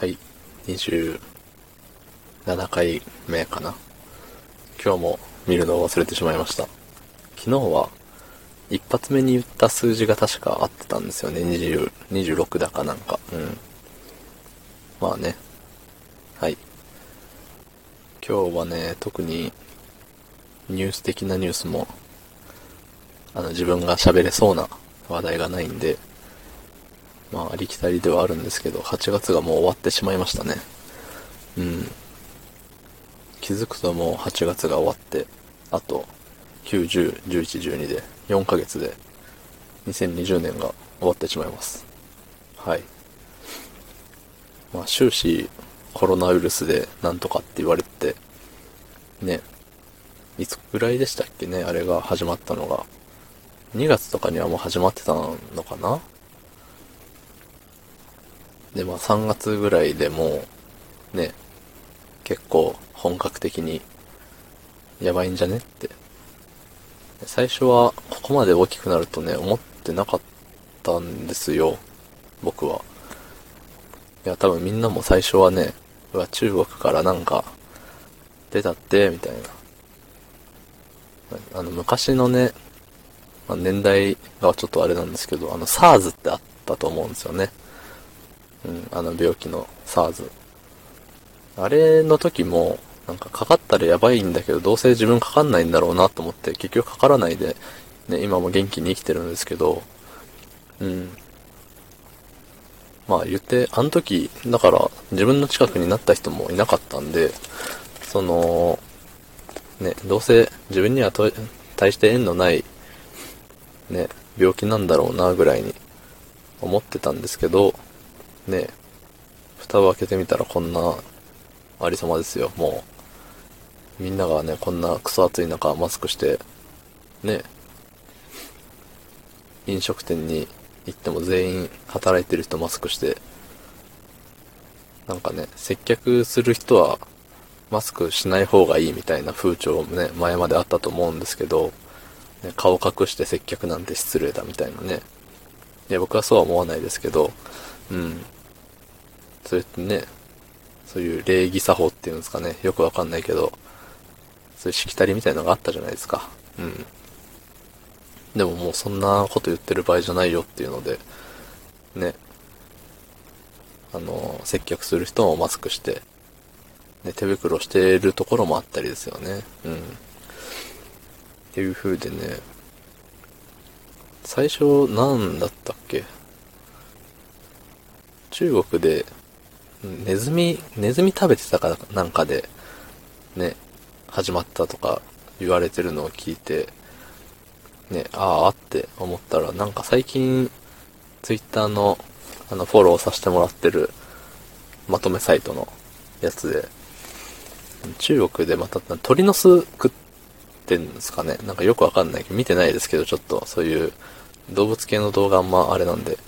はい、27回目かな。今日も見るのを忘れてしまいました。昨日は、一発目に言った数字が確か合ってたんですよね。20、26だかなんか。うん。まあね。はい。今日はね、特にニュース的なニュースも、あの、自分が喋れそうな話題がないんで、まあ、ありきたりではあるんですけど、8月がもう終わってしまいましたね。うん。気づくともう8月が終わって、あと、9、10、11、12で、4ヶ月で、2020年が終わってしまいます。はい。まあ、終始、コロナウイルスでなんとかって言われて、ね、いつぐらいでしたっけね、あれが始まったのが。2月とかにはもう始まってたのかなで、まあ3月ぐらいでも、ね、結構本格的にやばいんじゃねって。最初はここまで大きくなるとね、思ってなかったんですよ。僕は。いや、多分みんなも最初はね、うわ、中国からなんか出たって、みたいな。あの、昔のね、まあ、年代がちょっとあれなんですけど、あの、SARS ってあったと思うんですよね。うん、あの病気の SARS。あれの時も、なんかかかったらやばいんだけど、どうせ自分かかんないんだろうなと思って、結局かからないで、ね、今も元気に生きてるんですけど、うん。まあ言って、あの時、だから自分の近くになった人もいなかったんで、その、ね、どうせ自分にはと対して縁のない、ね、病気なんだろうなぐらいに思ってたんですけど、ね、蓋を開けてみたらこんなありさまですよ、もう。みんながね、こんなクソ暑い中マスクして、ね、飲食店に行っても全員働いてる人マスクして、なんかね、接客する人はマスクしない方がいいみたいな風潮もね、前まであったと思うんですけど、ね、顔隠して接客なんて失礼だみたいなね。いや、僕はそうは思わないですけど、うん。それってね、そういう礼儀作法っていうんですかね、よくわかんないけど、そういうしきたりみたいなのがあったじゃないですか。うん。でももうそんなこと言ってる場合じゃないよっていうので、ね。あの、接客する人もマスクして、ね、手袋してるところもあったりですよね。うん。っていう風でね、最初何だったっけ？中国で、ネズミ、ネズミ食べてたかなんかで、ね、始まったとか言われてるのを聞いて、ね、ああって思ったら、なんか最近、ツイッターの、あの、フォローさせてもらってる、まとめサイトのやつで、中国でまた鳥の巣食ってんですかね。なんかよくわかんないけど、見てないですけど、ちょっとそういう動物系の動画あんまあれなんで、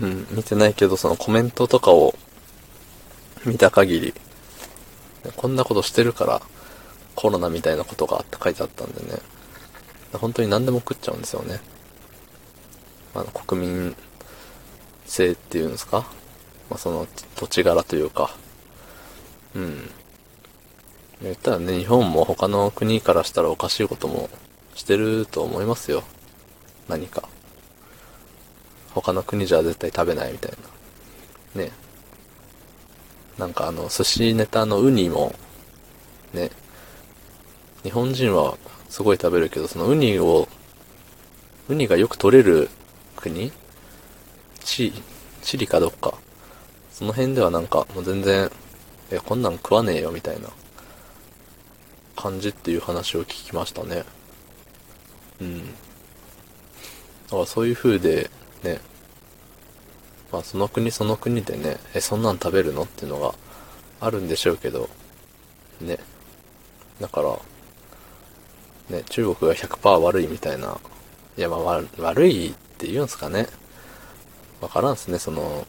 うん、見てないけど、そのコメントとかを見た限り、こんなことしてるからコロナみたいなことがあって書いてあったんでね、本当に何でも食っちゃうんですよね。あの、国民性っていうんですか？まあ、その土地柄というか、うん。言ったらね、日本も他の国からしたらおかしいこともしてると思いますよ。何か。他の国じゃ絶対食べないみたいな。ね。なんかあの、寿司ネタのウニも、ね。日本人はすごい食べるけど、そのウニを、ウニがよく取れる国？チ、チリかどっか？その辺ではなんかもう全然、え、こんなん食わねえよみたいな感じっていう話を聞きましたね。うん。だからそういう風で、ね、まあその国その国でね、え、そんなん食べるの？っていうのがあるんでしょうけど、ね。だから、ね、中国が100%悪いみたいな、いやまあ悪いって言うんすかね。わからんすね、その、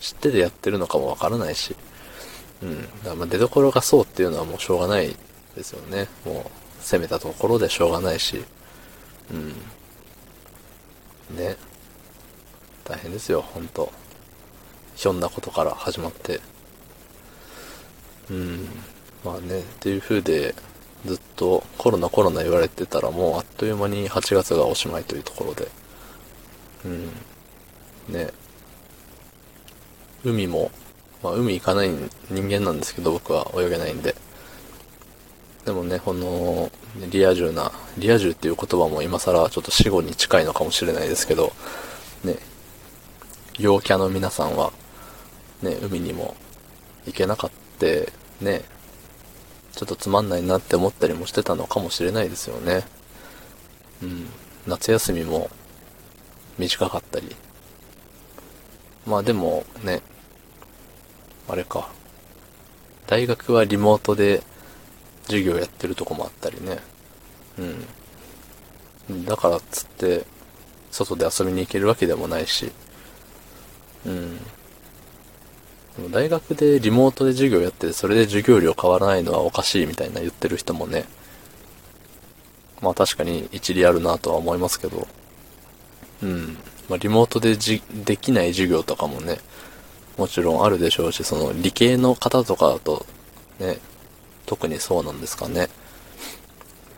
知っててやってるのかもわからないし。うん。だまあ出所がそうっていうのはもうしょうがないですよね。もう、攻めたところでしょうがないし。うん。ね。大変ですよ、ほんと。ひょんなことから始まって、うん、まあね、っていう風で、ずっとコロナコロナ言われてたらもうあっという間に8月がおしまいというところで、うん、ね、海も、まあ海行かない人間なんですけど僕は泳げないんで、でもね、この、リア充な、リア充っていう言葉も今更ちょっと死後に近いのかもしれないですけど、ね、陽キャの皆さんは、ね、海にも行けなかった、ね、ちょっとつまんないなって思ったりもしてたのかもしれないですよね。うん。夏休みも短かったり。まあでもね、あれか。大学はリモートで授業やってるとこもあったりね。うん。だからっつって、外で遊びに行けるわけでもないし。うん。大学でリモートで授業やってそれで授業料変わらないのはおかしいみたいな言ってる人もね、まあ確かに一理あるなとは思いますけど、うん。まあリモートでじできない授業とかもね、もちろんあるでしょうし、その理系の方とかだと、ね、特にそうなんですかね。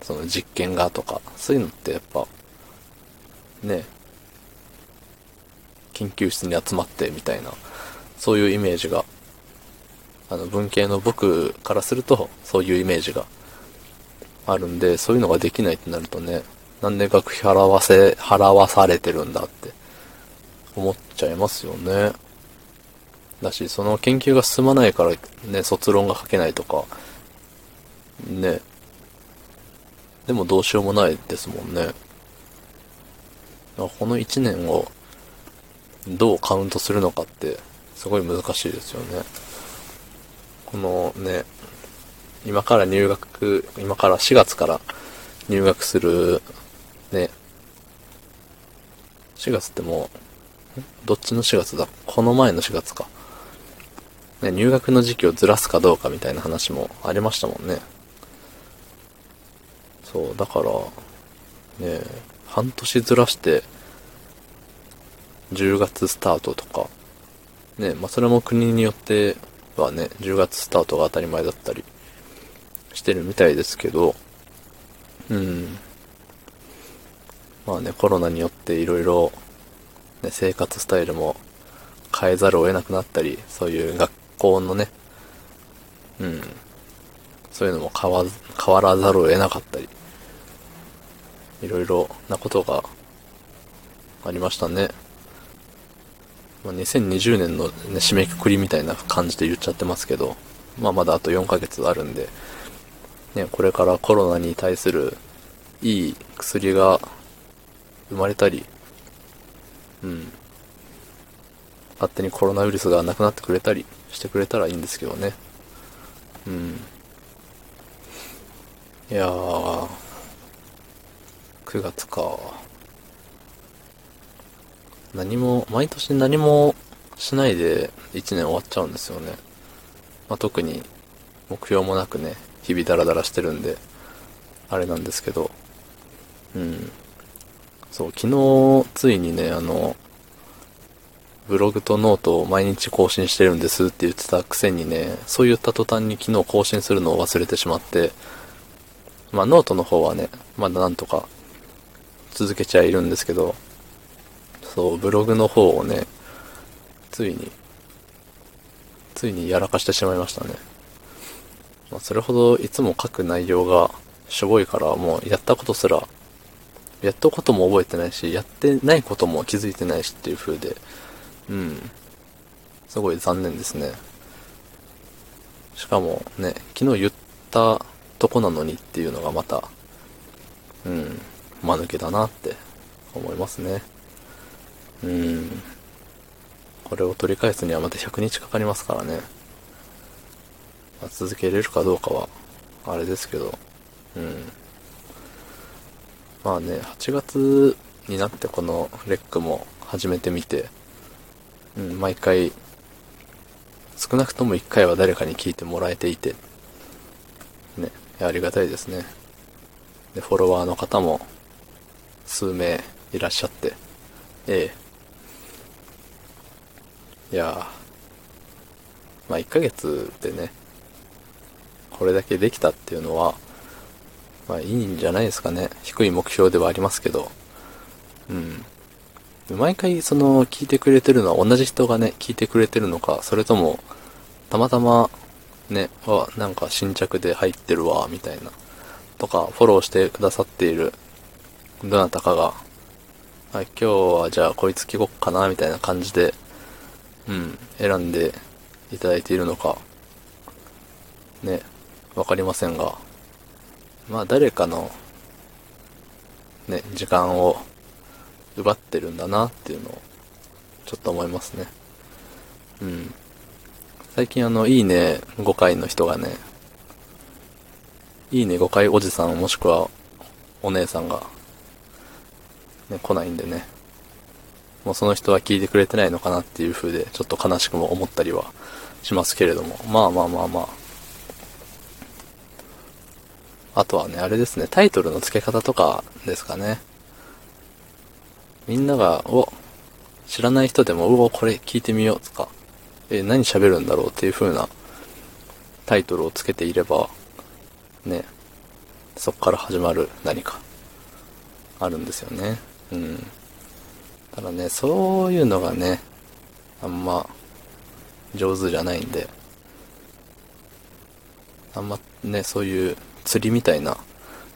その実験がとか、そういうのってやっぱ、ね、研究室に集まってみたいな、そういうイメージが、あの、文系の僕からすると、そういうイメージがあるんで、そういうのができないってなるとね、なんで学費払わせ、払わされてるんだって思っちゃいますよね。だし、その研究が進まないからね、卒論が書けないとか、ね。でもどうしようもないですもんね。この1年をどうカウントするのかってすごい難しいですよね。このね、今から入学、今から4月から入学する、ね、4月ってもう、どっちの4月だ？この前の4月か。ね、入学の時期をずらすかどうかみたいな話もありましたもんね。そう、だから、ね、半年ずらして、10月スタートとか、ね、まあ、それも国によってはね、10月スタートが当たり前だったりしてるみたいですけど、うん。まあね、コロナによっていろいろ、ね、生活スタイルも変えざるを得なくなったり、そういう学校のね、うん。そういうのも変わ、変わらざるを得なかったり、いろいろなことがありましたね。まあ、2020年の、ね、締めくくりみたいな感じで言っちゃってますけど、まあまだあと4ヶ月あるんで、ね、これからコロナに対するいい薬が生まれたり、うん。勝手にコロナウイルスがなくなってくれたりしてくれたらいいんですけどね。うん。いやー、9月か。何も、毎年何もしないで1年終わっちゃうんですよね。まあ、特に目標もなくね、日々ダラダラしてるんで、あれなんですけど、うん。そう、昨日、ついにね、あの、ブログとノートを毎日更新してるんですって言ってたくせにね、そう言った途端に昨日更新するのを忘れてしまって、まあノートの方はね、まだなんとか続けちゃいるんですけど、そう、ブログの方をね、ついに、ついにやらかしてしまいましたね。まあ、それほどいつも書く内容がしょぼいからもうやったことすら、やったことも覚えてないし、やってないことも気づいてないしっていう風で、うん。すごい残念ですね。しかもね、昨日言ったとこなのにっていうのがまた、間抜けだなって思いますね。うん。これを取り返すにはまた100日かかりますからね。まあ、続けれるかどうかは、あれですけど、うん。まあね、8月になってこのレックも始めてみて、うん、毎回、少なくとも1回は誰かに聞いてもらえていて、ね、ありがたいですね。で、フォロワーの方も数名いらっしゃって、ええ、いやまあ1ヶ月でね、これだけできたっていうのは、まあいいんじゃないですかね。低い目標ではありますけど。うん。毎回その聞いてくれてるのは同じ人がね、聞いてくれてるのか、それとも、たまたまね、は、なんか新着で入ってるわ、みたいな。とか、フォローしてくださっている、どなたかが、あ、今日はじゃあこいつ聞こっかな、みたいな感じで、うん、選んでいただいているのか、ね、わかりませんが、まあ誰かの、ね、時間を奪ってるんだなっていうのを、ちょっと思いますね。うん。最近あの、いいね5回の人がね、いいね5回おじさんもしくはお姉さんが、ね、来ないんでね、もうその人は聞いてくれてないのかなっていう風で、ちょっと悲しくも思ったりはしますけれども、まあまあまあまあ。あとはね、あれですね、タイトルの付け方とかですかね。みんなが、お、知らない人でも、うお、これ聞いてみようとか、え、何喋るんだろうっていう風なタイトルをつけていれば、ね、そっから始まる何か、あるんですよね。うん。ただね、そういうのがね、あんま、上手じゃないんで、あんまね、そういう釣りみたいな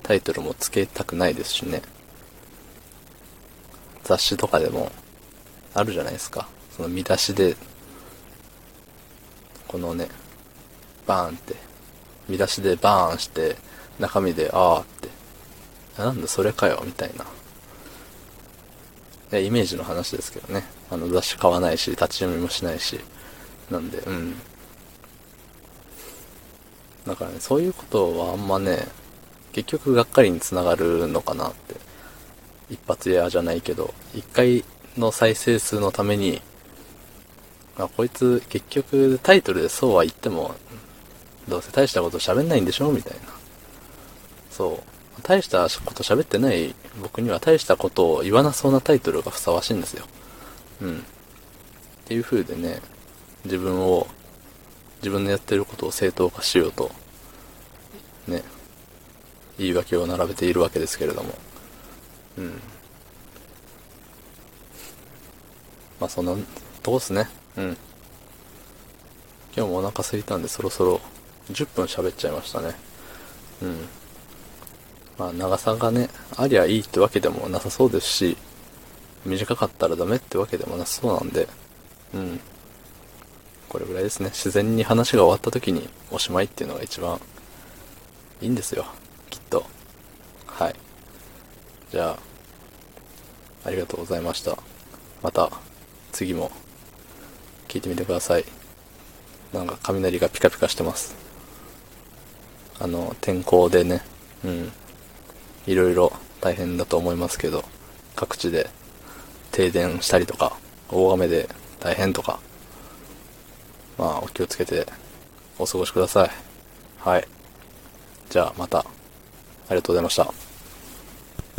タイトルもつけたくないですしね。雑誌とかでもあるじゃないですか。その見出しでこのね、バーンって、見出しでバーンして、中身で、あーって、なんだそれかよ、みたいな。イメージの話ですけどね。あの雑誌買わないし、立ち読みもしないし。なんで、うん。だからね、そういうことはあんまね、結局がっかりにつながるのかなって。一発屋じゃないけど、一回の再生数のためにあ、こいつ結局タイトルでそうは言っても、どうせ大したこと喋んないんでしょみたいな。そう。大したこと喋ってない僕には大したことを言わなそうなタイトルがふさわしいんですよ。うん。っていう風でね、自分を、自分のやってることを正当化しようと、ね、言い訳を並べているわけですけれども。うん。まあそんなとこっすね。うん。今日もお腹空いたんでそろそろ10分喋っちゃいましたね。うん。まあ長さがね、ありゃいいってわけでもなさそうですし、短かったらダメってわけでもなさそうなんで、うん。これぐらいですね。自然に話が終わった時におしまいっていうのが一番いいんですよ。きっと。はい。じゃあ、ありがとうございました。また、次も聞いてみてください。なんか雷がピカピカしてます。あの、天候でね、うん、いろいろ大変だと思いますけど、各地で停電したりとか、大雨で大変とか、まあ、お気をつけてお過ごしください。はい。じゃあ、また、ありがとうございました。